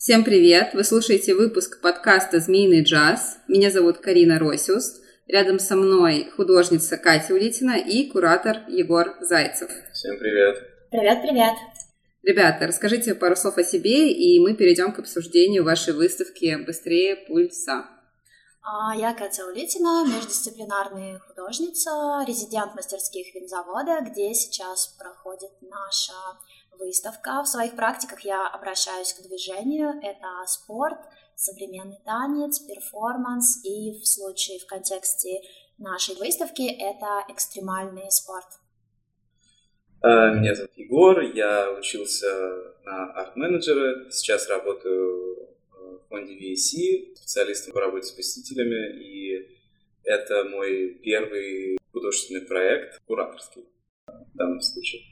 Всем привет! Вы слушаете выпуск подкаста «Змеиный джаз». Меня зовут Карина Росиус. Рядом со мной художница Катя Улитина и куратор Егор Зайцев. Всем привет! Привет-привет! Ребята, расскажите пару слов о себе, и мы перейдем к обсуждению вашей выставки «Быстрее пульса». А, я Катя Улитина, междисциплинарная художница, резидент мастерских винзавода, где сейчас проходит наша выставка. В своих практиках я обращаюсь к движению. Это спорт, современный танец, перформанс и в случае, в контексте нашей выставки, это экстремальный спорт. Э, меня зовут Егор, я учился на арт-менеджера, сейчас работаю э, в фонде VAC, специалистом по работе с посетителями, и это мой первый художественный проект, кураторский в данном случае.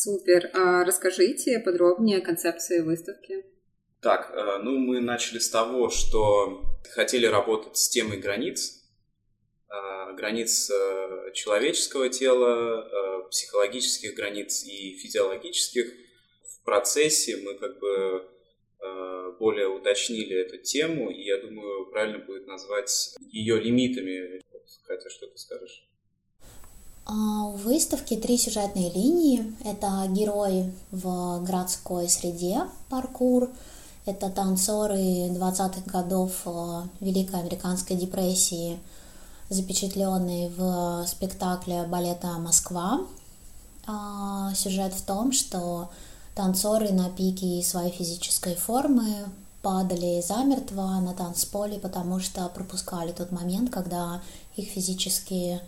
Супер. А расскажите подробнее о концепции выставки. Так, э, ну мы начали с того, что хотели работать с темой границ, э, границ э, человеческого тела, психологических границ и физиологических. В процессе мы как бы более уточнили эту тему, и я думаю, правильно будет назвать ее лимитами. Катя, что ты скажешь? А, у выставки три сюжетные линии. Это герои в городской среде, паркур. Это танцоры 20-х годов э, Великой Американской депрессии, запечатленные в спектакле балета «Москва». А, сюжет в том, что танцоры на пике своей физической формы падали замертво на танцполе, потому что пропускали тот момент, когда их физические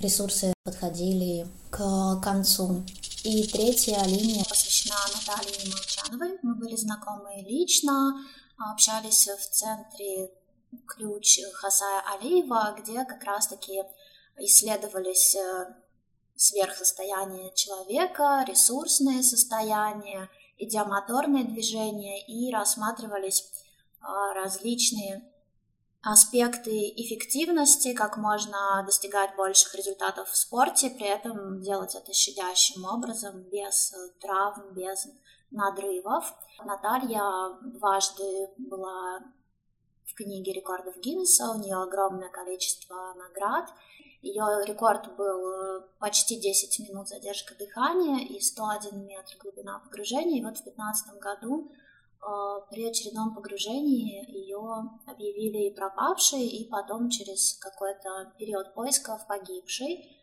ресурсы подходили к концу. И третья линия посвящена Наталье Молчановой. Мы были знакомы лично, общались в центре ключ Хасая Алиева, где как раз-таки исследовались э, сверхсостояние человека, ресурсное состояние, идиомоторные движения и рассматривались э, различные аспекты эффективности, как можно достигать больших результатов в спорте, при этом делать это щадящим образом, без травм, без надрывов. Наталья дважды была в книге рекордов Гиннесса, у нее огромное количество наград. Ее рекорд был почти 10 минут задержка дыхания и 101 метр глубина погружения. И вот в 2015 году при очередном погружении ее объявили пропавшей, и потом через какой-то период поисков погибшей.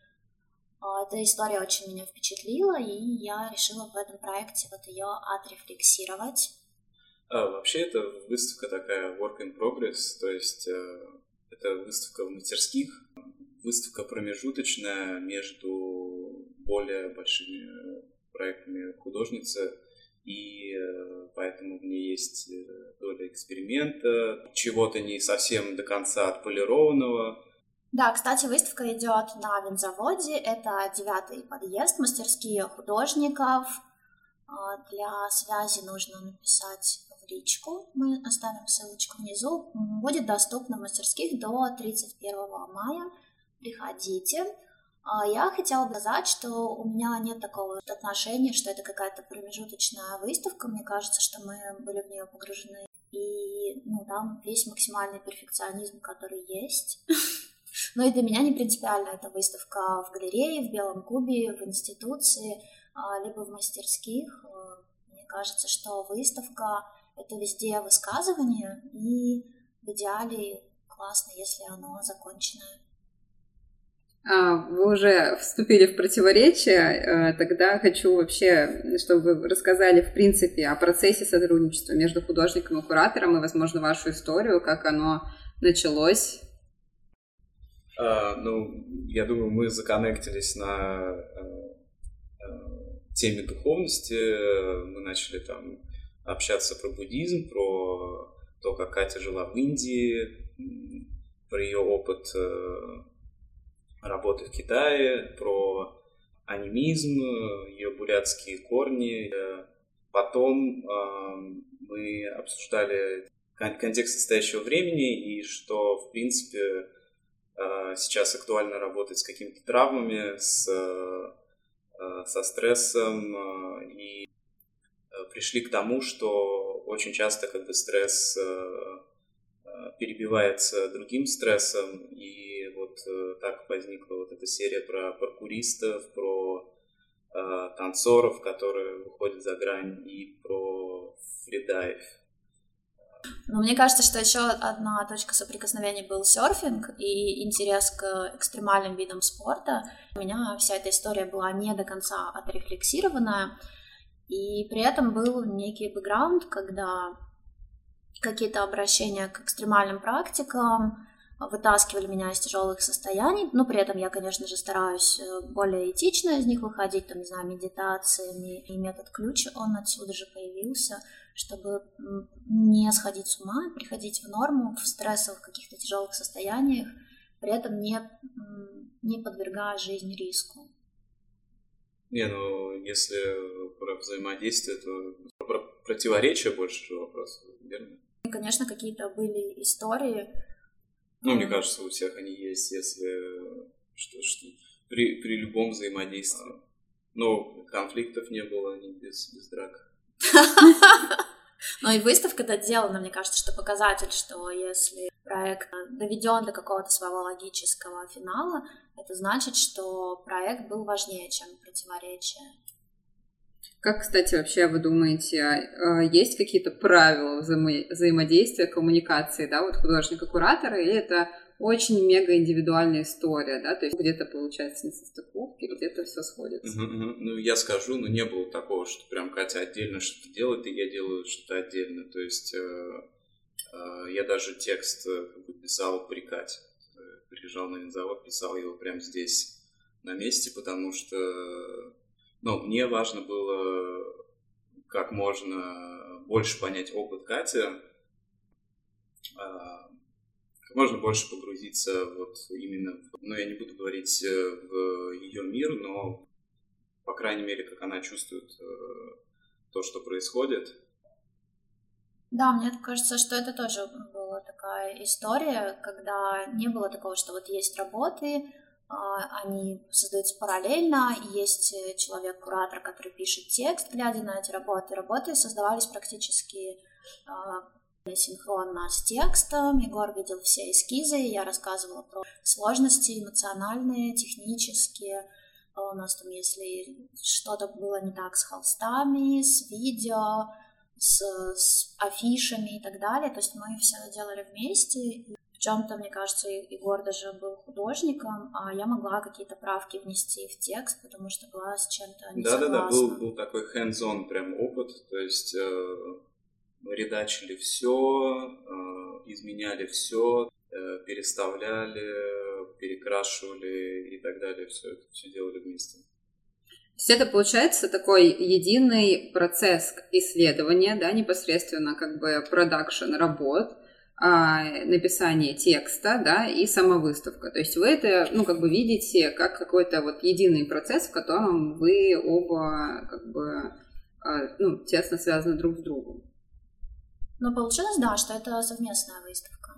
А, эта история очень меня впечатлила, и я решила в этом проекте вот ее отрефлексировать. А, вообще это выставка такая work in progress, то есть э, это выставка в мастерских, выставка промежуточная между более большими проектами художницы, и э, поэтому в ней есть э, доля эксперимента, чего-то не совсем до конца отполированного. Да, кстати, выставка идет на винзаводе. Это девятый подъезд, мастерские художников. А, для связи нужно написать в личку. Мы оставим ссылочку внизу. Будет доступно в мастерских до 31 мая. Приходите. А я хотела бы сказать, что у меня нет такого отношения, что это какая-то промежуточная выставка. Мне кажется, что мы были в нее погружены. И ну, там весь максимальный перфекционизм, который есть. Но и для меня не принципиально. Это выставка в галерее, в Белом кубе, в институции, а, либо в мастерских. Мне кажется, что выставка — это везде высказывание, и в идеале классно, если оно законченное. А, вы уже вступили в противоречие, э, тогда хочу вообще, чтобы вы рассказали, в принципе, о процессе сотрудничества между художником и куратором, и, возможно, вашу историю, как оно началось. А, ну, я думаю, мы законнектились на э, э, теме духовности, мы начали там общаться про буддизм, про то, как Катя жила в Индии, про ее опыт работы в Китае, про анимизм, ее бурятские корни. Потом э, мы обсуждали контекст настоящего времени и что, в принципе, э, сейчас актуально работать с какими-то травмами, с, э, со стрессом, и пришли к тому, что очень часто как бы стресс перебивается другим стрессом, и вот так возникла вот эта серия про паркуристов, про танцоров, которые выходят за грань, и про фридайв. Но мне кажется, что еще одна точка соприкосновения был серфинг и интерес к экстремальным видам спорта. У меня вся эта история была не до конца отрефлексированная, и при этом был некий бэкграунд, когда какие-то обращения к экстремальным практикам вытаскивали меня из тяжелых состояний, но при этом я, конечно же, стараюсь э, более этично из них выходить, там, не знаю, медитациями, и метод ключ, он отсюда же появился — чтобы не сходить с ума, приходить в норму в стрессовых каких-то тяжелых состояниях, при этом не, не подвергая жизнь риску. Не, ну если про взаимодействие, то про противоречия больше вопрос, верно? И, конечно, какие-то были истории. Ну, мне кажется, у всех они есть, если что, что при, при любом взаимодействии. Но конфликтов не было ни без, без драк. Но и выставка это сделана, мне кажется, что показатель, что если проект доведен до какого-то своего логического финала, это значит, что проект был важнее, чем противоречие. Как, кстати, вообще вы думаете, а, есть какие-то правила взаимо- взаимодействия, коммуникации, да, вот художника-куратора, или это очень мега индивидуальная история, да, то есть где-то получается несостыковки, где-то все сходится. Угу, угу. Ну, я скажу, ну, не было такого, что прям Катя отдельно что-то делает, и я делаю что-то отдельно, то есть э, э, я даже текст э, писал при Кате, приезжал на винзавод, писал его прямо здесь, на месте, потому что, ну, мне важно было как можно больше понять опыт Кати, а, можно больше погрузиться вот именно, в, ну, я не буду говорить э, в ее мир, но, по крайней мере, как она чувствует э, то, что происходит. Да, мне кажется, что это тоже была такая история, когда не было такого, что вот есть работы, они создаются параллельно, есть человек-куратор, который пишет текст, глядя на эти работы. Работы создавались практически а, синхронно с текстом. Егор видел все эскизы, я рассказывала про сложности эмоциональные, технические. У нас там, если что-то было не так с холстами, с видео, с, с афишами и так далее, то есть мы все делали вместе. В чем-то, мне кажется, Егор даже был художником, а я могла какие-то правки внести в текст, потому что была с чем-то не Да-да-да, был, был такой hands-on прям опыт, то есть э, редачили все, э, изменяли все, э, переставляли, перекрашивали и так далее, все это все делали вместе. То есть это получается такой единый процесс исследования, да, непосредственно как бы продакшн работ, написание текста, да, и сама выставка. То есть вы это, ну, как бы видите как какой-то вот единый процесс, в котором вы оба, как бы, а, ну, тесно связаны друг с другом. Но получилось, да, что это совместная выставка.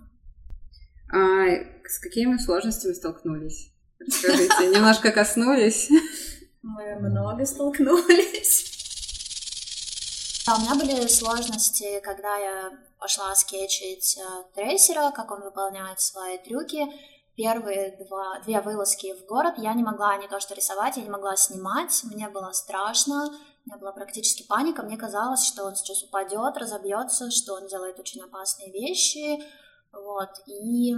А с какими сложностями столкнулись? Скажите, немножко коснулись. Мы много столкнулись. Да, у меня были сложности, когда я пошла скетчить э, трейсера, как он выполняет свои трюки. Первые два, две вылазки в город я не могла не то что рисовать, я не могла снимать, мне было страшно у меня была практически паника. Мне казалось, что он сейчас упадет, разобьется, что он делает очень опасные вещи. Вот. И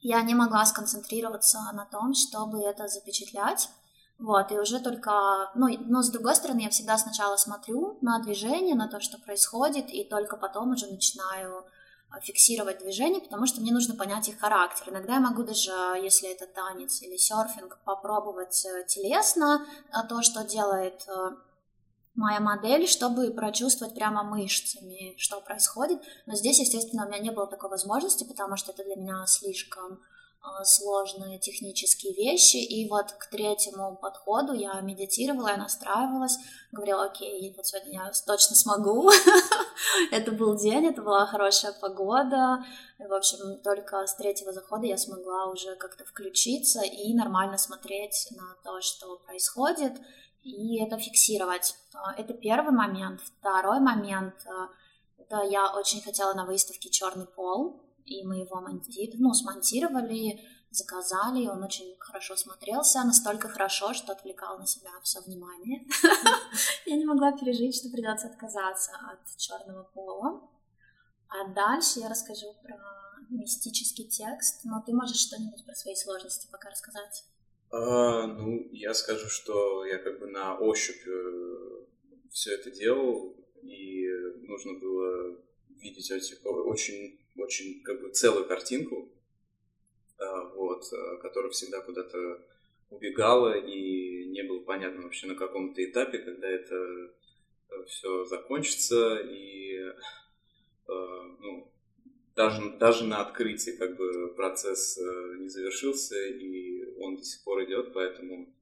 я не могла сконцентрироваться на том, чтобы это запечатлять. Вот, и уже только, ну, но с другой стороны, я всегда сначала смотрю на движение, на то, что происходит, и только потом уже начинаю а, фиксировать движение, потому что мне нужно понять их характер. Иногда я могу даже, если это танец или серфинг, попробовать э, телесно а, то, что делает э, моя модель, чтобы прочувствовать прямо мышцами, что происходит. Но здесь, естественно, у меня не было такой возможности, потому что это для меня слишком сложные технические вещи. И вот к третьему подходу я медитировала, я настраивалась, говорила, окей, вот сегодня я точно смогу. это был день, это была хорошая погода. В общем, только с третьего захода я смогла уже как-то включиться и нормально смотреть на то, что происходит и это фиксировать. А, это первый момент. Второй момент. А, Это я очень хотела на выставке «Черный пол», и мы его монти... ну, смонтировали, заказали, и он очень хорошо смотрелся, настолько хорошо, что отвлекал на себя все внимание. Я не могла пережить, что придется отказаться от черного пола. А дальше я расскажу про мистический текст, но ты можешь что-нибудь про свои сложности пока рассказать? А, ну, я скажу, что я как бы на ощупь э, все это делал, и нужно было видеть очень, очень как бы целую картинку, а, вот, э, которая всегда куда-то убегала, и не было понятно вообще на каком-то этапе, когда это э, все закончится, и ну, даже, даже на открытии как бы процесс не завершился, и он до сих пор идет, поэтому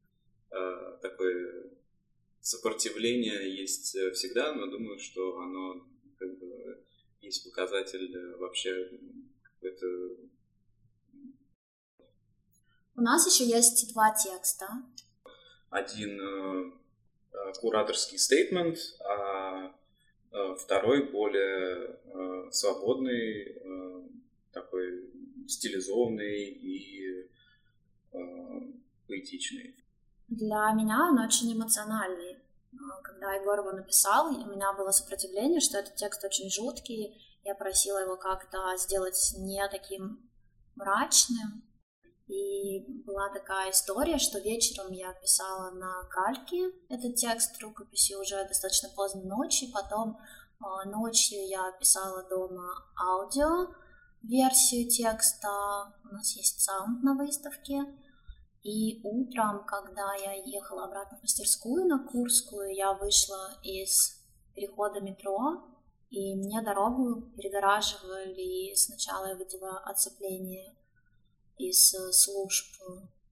э, такое сопротивление есть э, всегда, но думаю, что оно есть показатель э, вообще какой-то... У нас еще есть два текста. Один э, кураторский стейтмент, а э, второй более свободный, такой стилизованный и поэтичный. Для меня он очень эмоциональный. А, когда Егор его написал, у меня было сопротивление, что этот текст очень жуткий. Я просила его как-то сделать не таким мрачным. И была такая история, что вечером я писала на кальке этот текст рукописи уже достаточно поздно ночью, потом э, ночью я писала дома аудио версию текста, у нас есть саунд на выставке, и утром, когда я ехала обратно в мастерскую на Курскую, я вышла из перехода метро, и мне дорогу перегораживали сначала я видела оцепление из служб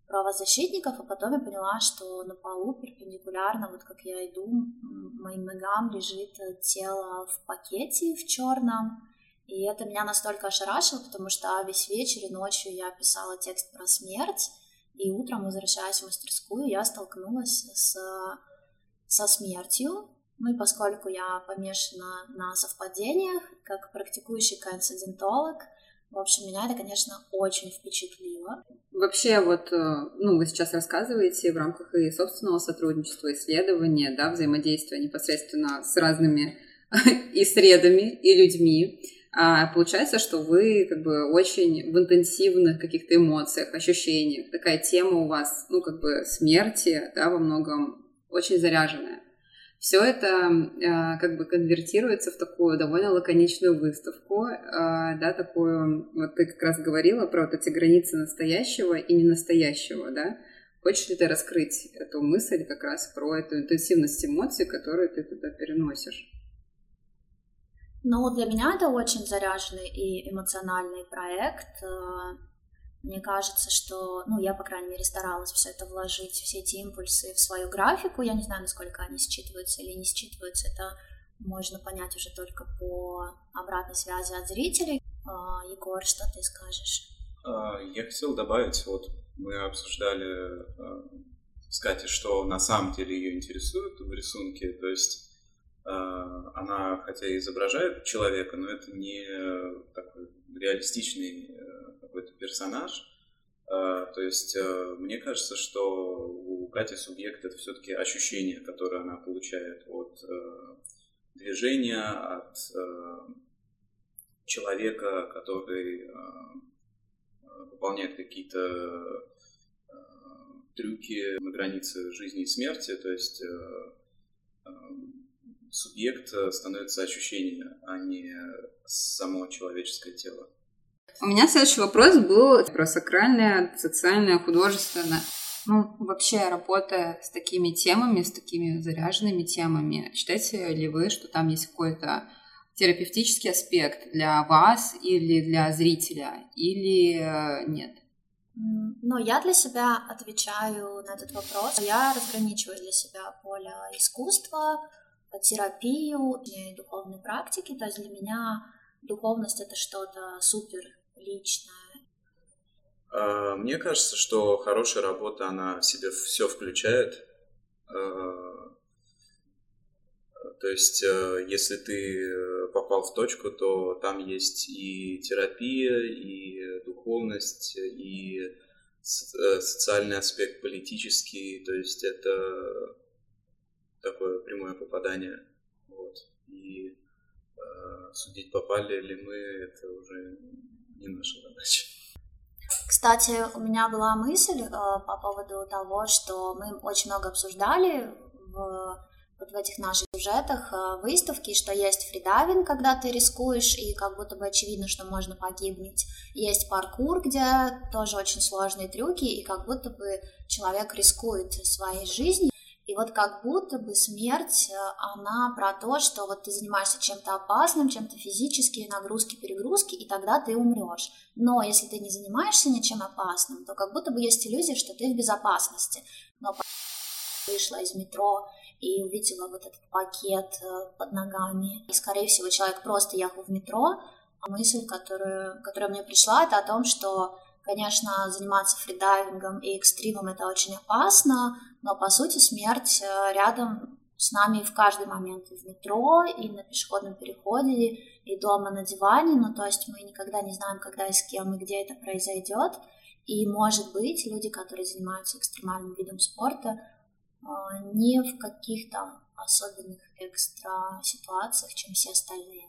правозащитников, а потом я поняла, что на полу перпендикулярно, вот как я иду, моим ногам лежит тело в пакете в черном, и это меня настолько ошарашило, потому что весь вечер и ночью я писала текст про смерть, и утром, возвращаясь в мастерскую, я столкнулась с, со смертью. Ну и поскольку я помешана на совпадениях, как практикующий коинцидентолог, в общем, меня это, конечно, очень впечатлило. Вообще, вот, э, ну, вы сейчас рассказываете в рамках и собственного сотрудничества, исследования, да, взаимодействия непосредственно с разными и средами, и людьми. А получается, что вы как бы очень в интенсивных каких-то эмоциях, ощущениях. Такая тема у вас, ну, как бы смерти, да, во многом очень заряженная. Все это э, как бы конвертируется в такую довольно лаконичную выставку, э, да, такую, вот ты как раз говорила про вот эти границы настоящего и ненастоящего, да. Хочешь ли ты раскрыть эту мысль как раз про эту интенсивность эмоций, которую ты туда переносишь? Ну, для меня это очень заряженный и эмоциональный проект. Э, мне кажется, что, ну, я, по крайней мере, старалась все это вложить, все эти импульсы в свою графику. Я не знаю, насколько они считываются или не считываются. Это можно понять уже только по обратной связи от зрителей. А, Егор, что ты скажешь? А, я хотел добавить, вот мы обсуждали э, с Катей, что на самом деле ее интересует в рисунке. То есть она хотя и изображает человека, но это не такой реалистичный э, какой-то персонаж. То есть э, мне кажется, что у Кати субъект это все-таки ощущение, которое она получает от э, движения, от человека, который выполняет какие-то трюки на границе жизни и смерти, то есть субъект э, становится ощущение, а не само человеческое тело. У меня следующий вопрос был про сакральное, социальное, художественное. Ну, вообще, работая с такими темами, с такими заряженными темами, считаете ли вы, что там есть какой-то терапевтический аспект для вас или для зрителя, или э, нет? Но я для себя отвечаю на этот вопрос. Я разграничиваю для себя поле искусства, терапию и духовной практики. То есть для меня духовность это что-то супер личное. А, мне кажется, что хорошая работа, она в себе все включает. А, То есть, э, если ты э, попал в точку, то там есть и терапия, и духовность, и э, социальный аспект политический. То есть, это такое прямое попадание. Вот. И э, судить, попали ли мы, это уже не наша задача. Кстати, у меня была мысль э, по поводу того, что мы очень много обсуждали в вот в этих наших сюжетах э, выставки, что есть фридайвинг, когда ты рискуешь, и как будто бы очевидно, что можно погибнуть. Есть паркур, где тоже очень сложные трюки, и как будто бы человек рискует своей жизнью. И вот как будто бы смерть, э, она про то, что вот ты занимаешься чем-то опасным, чем-то физические нагрузки, перегрузки, и тогда ты умрешь. Но если ты не занимаешься ничем опасным, то как будто бы есть иллюзия, что ты в безопасности. Но вышла из метро, и увидела вот этот пакет э, под ногами. И, скорее всего, человек просто ехал в метро. А мысль, которую, которая мне пришла, это о том, что, конечно, заниматься фридайвингом и экстримом это очень опасно, но, по сути, смерть э, рядом с нами в каждый момент и в метро, и на пешеходном переходе, и дома на диване, ну, то есть мы никогда не знаем, когда и с кем, и где это произойдет, и, может быть, люди, которые занимаются экстремальным видом спорта, а, не в каких-то особенных экстра ситуациях, чем все остальные.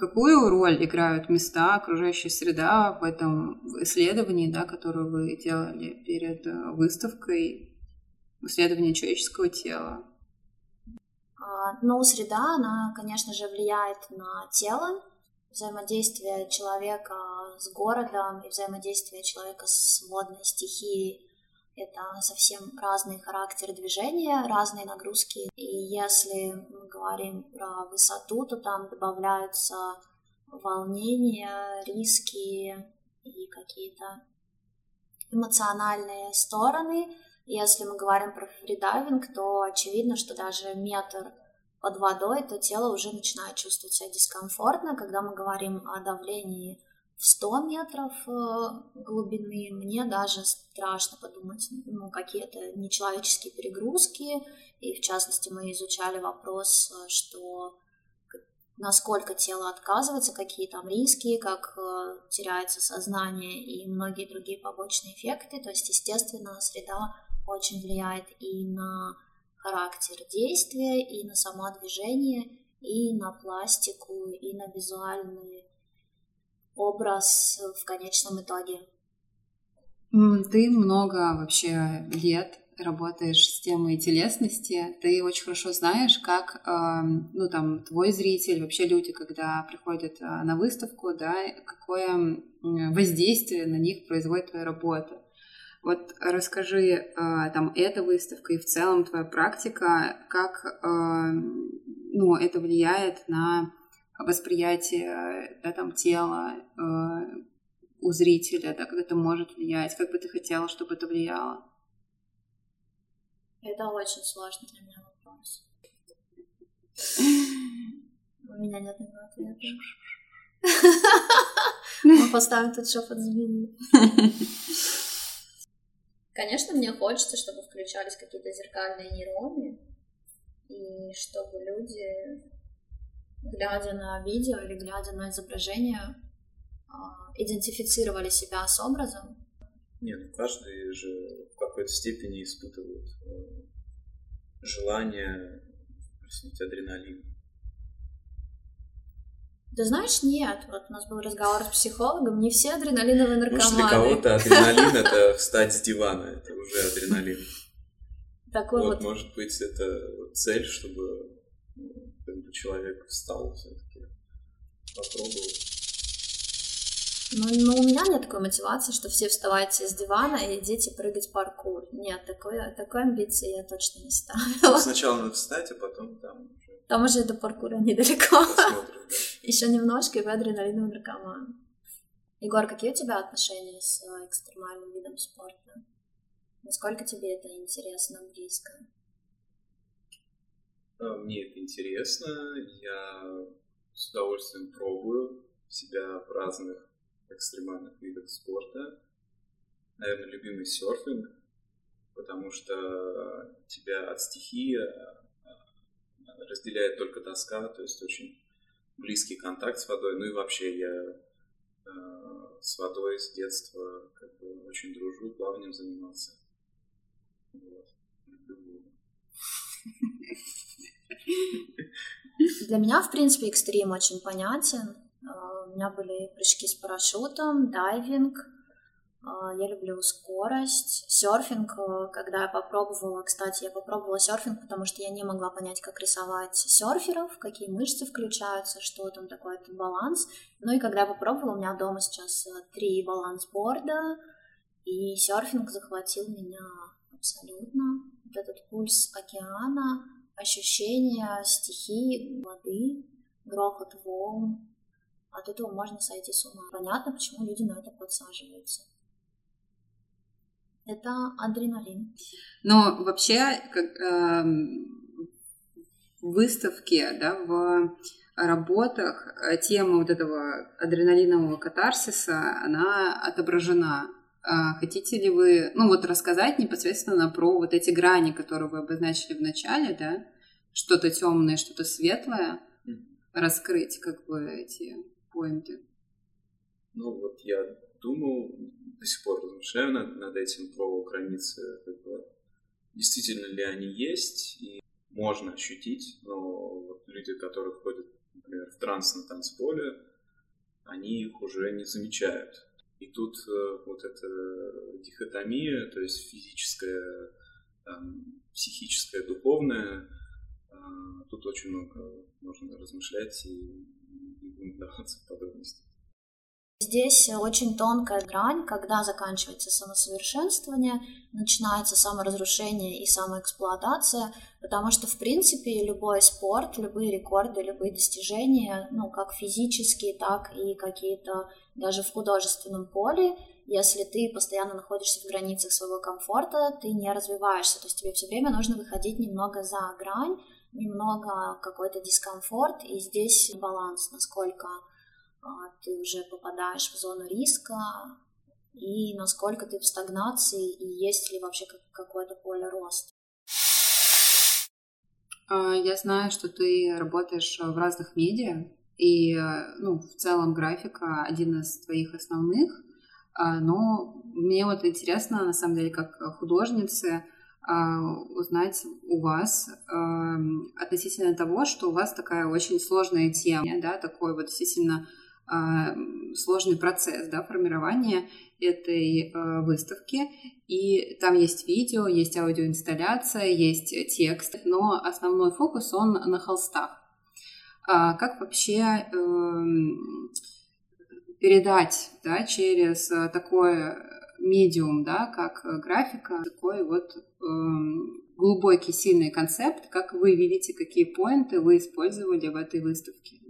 Какую роль играют места, окружающая среда в этом исследовании, да, которое вы делали перед э, выставкой, исследование человеческого тела? А, ну, среда, она, конечно же, влияет на тело, взаимодействие человека с городом и взаимодействие человека с водной стихией это совсем разный характер движения, разные нагрузки. И если мы говорим про высоту, то там добавляются волнения, риски и какие-то эмоциональные стороны. Если мы говорим про фридайвинг, то очевидно, что даже метр под водой, то тело уже начинает чувствовать себя дискомфортно. Когда мы говорим о давлении в 100 метров э, глубины, мне даже страшно подумать, ну, какие-то нечеловеческие перегрузки, и в частности мы изучали вопрос, э, что насколько тело отказывается, какие там риски, как э, теряется сознание и многие другие побочные эффекты. То есть, естественно, среда очень влияет и на характер действия, и на само движение, и на пластику, и на визуальные образ в конечном итоге. Ты много вообще лет работаешь с темой телесности, ты очень хорошо знаешь, как, ну, там, твой зритель, вообще люди, когда приходят а, на выставку, да, какое воздействие на них производит твоя работа. Вот расскажи, а, там, эта выставка и в целом твоя практика, как, ну, это влияет на восприятие да, там, тела э, у зрителя, да, как это может влиять, как бы ты хотела, чтобы это влияло? Это очень сложный для меня вопрос. У меня нет на ответа. Мы поставим тут шепот змеи. Конечно, мне хочется, чтобы включались какие-то зеркальные нейроны, и чтобы люди глядя на видео или глядя на изображение, а, идентифицировали себя с образом? Нет, каждый же в какой-то степени испытывает э, желание выплеснуть адреналин. Да знаешь, нет. Вот у нас был разговор с психологом, не все адреналиновые наркоманы. Может, для кого-то адреналин — это встать с дивана, это уже адреналин. Такой вот. Может быть, это цель, чтобы человек встал все-таки, попробовал. Ну, ну, у меня нет такой мотивации, что все вставайте с дивана и идите прыгать паркур. Нет, такой, такой амбиции я точно не ставила. Сначала надо встать, а потом там уже... Там уже до паркура недалеко. Еще немножко, и вы адреналиновый наркоман. Егор, какие у тебя отношения с экстремальным видом спорта? Насколько тебе это интересно, близко? А, мне это интересно, я с удовольствием пробую себя в разных экстремальных видах спорта. Наверное, любимый серфинг, потому что тебя от стихии разделяет только доска, то есть очень близкий контакт с водой. Ну и вообще я с водой с детства как бы очень дружу, плаванием занимался. Вот. Для меня, в принципе, экстрим очень понятен. А, у меня были прыжки с парашютом, дайвинг. А, я люблю скорость. Серфинг, э, когда я попробовала, кстати, я попробовала серфинг, потому что я не могла понять, как рисовать серферов, какие мышцы включаются, что там такое этот баланс. Ну и когда я попробовала, у меня дома сейчас э, три балансборда, и серфинг захватил меня абсолютно. Вот этот пульс океана, ощущение стихии, воды, грохот волн. От этого можно сойти с ума. Понятно, почему люди на это подсаживаются. Это адреналин. Но вообще, как, э, выставке, да, в работах э, тема вот этого адреналинового катарсиса, она отображена. А хотите ли вы, ну вот рассказать непосредственно про вот эти грани, которые вы обозначили в начале, да, что-то темное, что-то светлое, раскрыть как бы эти поинты? Ну вот я думал, до сих пор размышляю над, над этим про границы, как бы, действительно ли они есть и можно ощутить, но вот люди, которые ходят, например, в транс на танцполе, они их уже не замечают. И тут э, вот эта дихотомия, то есть физическая, там, психическая, духовная, э, тут очень много можно размышлять и не будем вдаваться в подробности. Здесь очень тонкая грань, когда заканчивается самосовершенствование, начинается саморазрушение и самоэксплуатация, потому что, в принципе, любой спорт, любые рекорды, любые достижения, ну, как физические, так и какие-то даже в художественном поле, если ты постоянно находишься в границах своего комфорта, ты не развиваешься, то есть тебе все время нужно выходить немного за грань, немного какой-то дискомфорт, и здесь баланс, насколько а, ты уже попадаешь в зону риска, и насколько ты в стагнации, и есть ли вообще какое-то поле роста. А, я знаю, что ты работаешь в разных медиа, и ну, в целом графика один из твоих основных, а, но мне вот интересно, на самом деле, как художнице, узнать у вас относительно того, что у вас такая очень сложная тема, да, такой вот действительно а, сложный процесс да, формирования этой а, выставки. И там есть видео, есть аудиоинсталляция, есть текст, но основной фокус он на холстах. А как вообще эм, передать да, через такой медиум, да, как графика, такой вот эм, глубокий, сильный концепт, как вы видите, какие поинты вы использовали в этой выставке?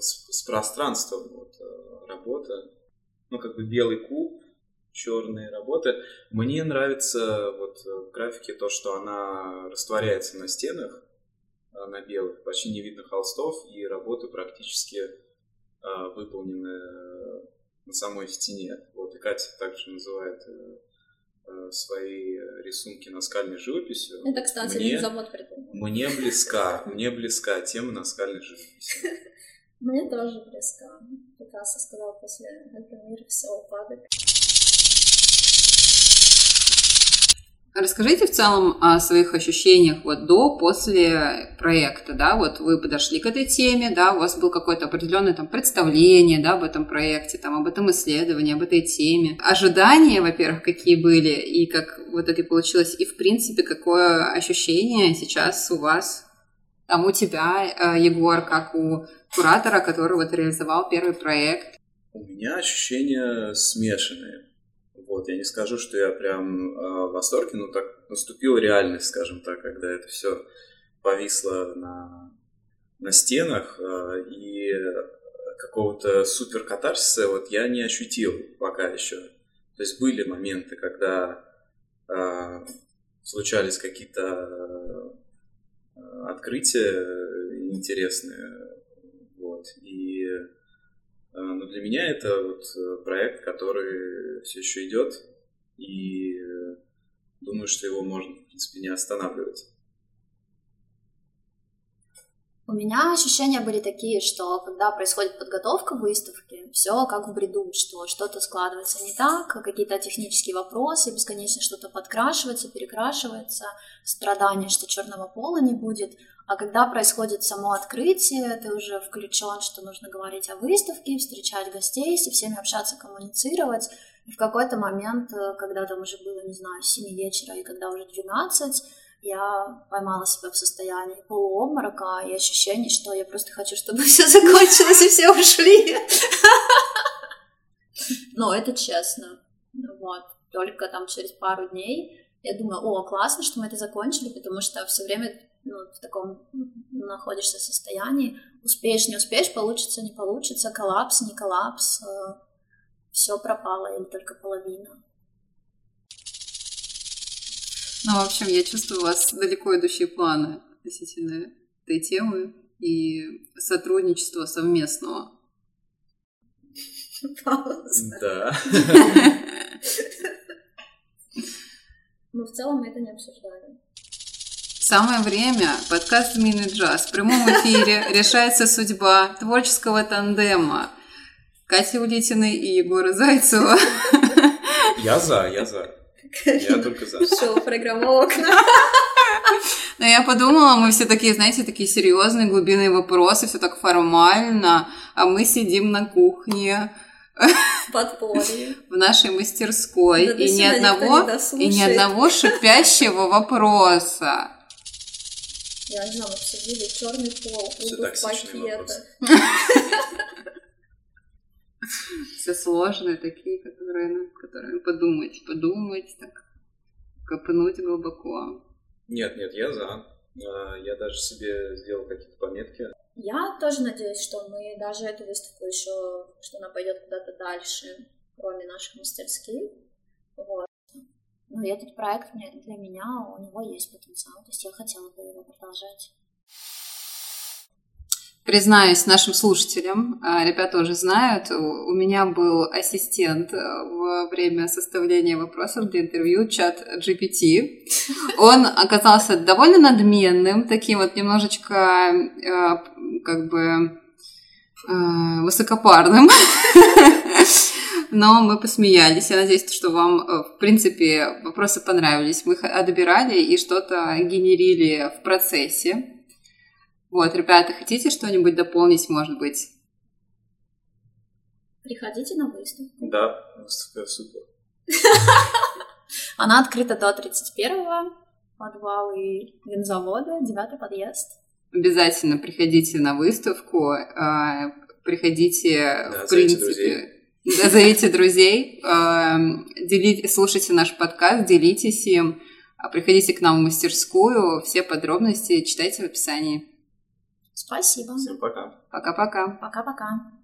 с, с пространством вот, э, работа. Ну, как бы белый куб, черные работы. Мне нравится вот в графике то, что она растворяется на стенах, э, на белых, почти не видно холстов, и работы практически а, выполнены на самой стене. Вот, и Катя также называет свои рисунки наскальной живописью. Это, кстати, мне, завод придумал. Мне близка, мне близка тема наскальной живописи. Мне тоже близко. Пикассо сказал, после этого мира все упадет. Расскажите в целом о своих ощущениях вот до, после проекта, да, вот вы подошли к этой теме, да, у вас было какое-то определенное там представление, да, об этом проекте, там, об этом исследовании, об этой теме. Ожидания, во-первых, какие были, и как вот это получилось, и в принципе, какое ощущение сейчас у вас, там, у тебя, э, Егор, как у куратора, который вот реализовал первый проект? У меня ощущения смешанные. Вот, я не скажу, что я прям э, в восторге, но так наступила реальность, скажем так, когда это все повисло на, на стенах, э, и какого-то супер катарсиса вот я не ощутил пока еще. То есть были моменты, когда э, случались какие-то э, открытия интересные, вот. И э, но для меня это вот э, проект, который все еще идет, и э, думаю, что его можно, в принципе, не останавливать. У меня ощущения были такие, что когда происходит подготовка выставки, все как в бреду, что что-то складывается не так, какие-то технические вопросы, бесконечно что-то подкрашивается, перекрашивается, страдание, что черного пола не будет. А когда происходит само открытие, ты уже включен, что нужно говорить о выставке, встречать гостей, со всеми общаться, коммуницировать. И в какой-то момент, э, когда там уже было, не знаю, 7 вечера, и когда уже 12, я поймала себя в состоянии полуобморока и ощущение, что я просто хочу, чтобы все закончилось и все ушли. Но это честно. Вот. Только там через пару дней я думаю, о, классно, что мы это закончили, потому что все время ну, в таком находишься состоянии. Успеешь, не успеешь, получится, не получится, коллапс, не коллапс, э, все пропало или только половина. Ну, в общем, я чувствую у вас далеко идущие планы относительно этой темы и сотрудничества совместного. Пауза. Да. Но в целом мы это не обсуждали. Самое время. Подкаст «Мини Джаз». В прямом эфире решается судьба творческого тандема Кати Улитиной и Егора Зайцева. Я за, я за. Я только за. Шоу программа «Окна». Но я подумала, мы все такие, знаете, такие серьезные, глубинные вопросы, все так формально, а мы сидим на кухне, В подполье. в нашей мастерской, Да и ни одного, и ни одного шипящего вопроса. Я не знаю, мы обсудили черный пол, угол в пакетах. Все сложные такие, которые, над которыми подумать, подумать, так копнуть глубоко. Нет, нет, я за. А, Я даже себе сделал какие-то пометки. Я тоже надеюсь, что мы даже эту выставку еще, что она пойдет куда-то дальше, кроме наших мастерских. Вот. Ну, и этот проект для меня, у него есть потенциал, то есть я хотела бы его продолжать. Признаюсь нашим слушателям, а, ребята уже знают, у у меня был ассистент э, во время составления вопросов для интервью, чат GPT. Он оказался довольно надменным, таким вот немножечко э, как бы э, высокопарным. Но мы посмеялись. Я надеюсь, что вам, э, в принципе, вопросы понравились. Мы их отбирали и что-то генерили в процессе. Вот, ребята, хотите что-нибудь дополнить, может быть? Приходите на выставку. Да, выставка супер. Она открыта до 31-го. Подвал и винзавода, девятый подъезд. Обязательно приходите на выставку, а, приходите, Да, в принципе, да, зовите друзей, а, делите, слушайте наш подкаст, делитесь им, а, приходите к нам в мастерскую, все подробности читайте в описании. Спасибо. Всем пока. Пока-пока. Пока-пока.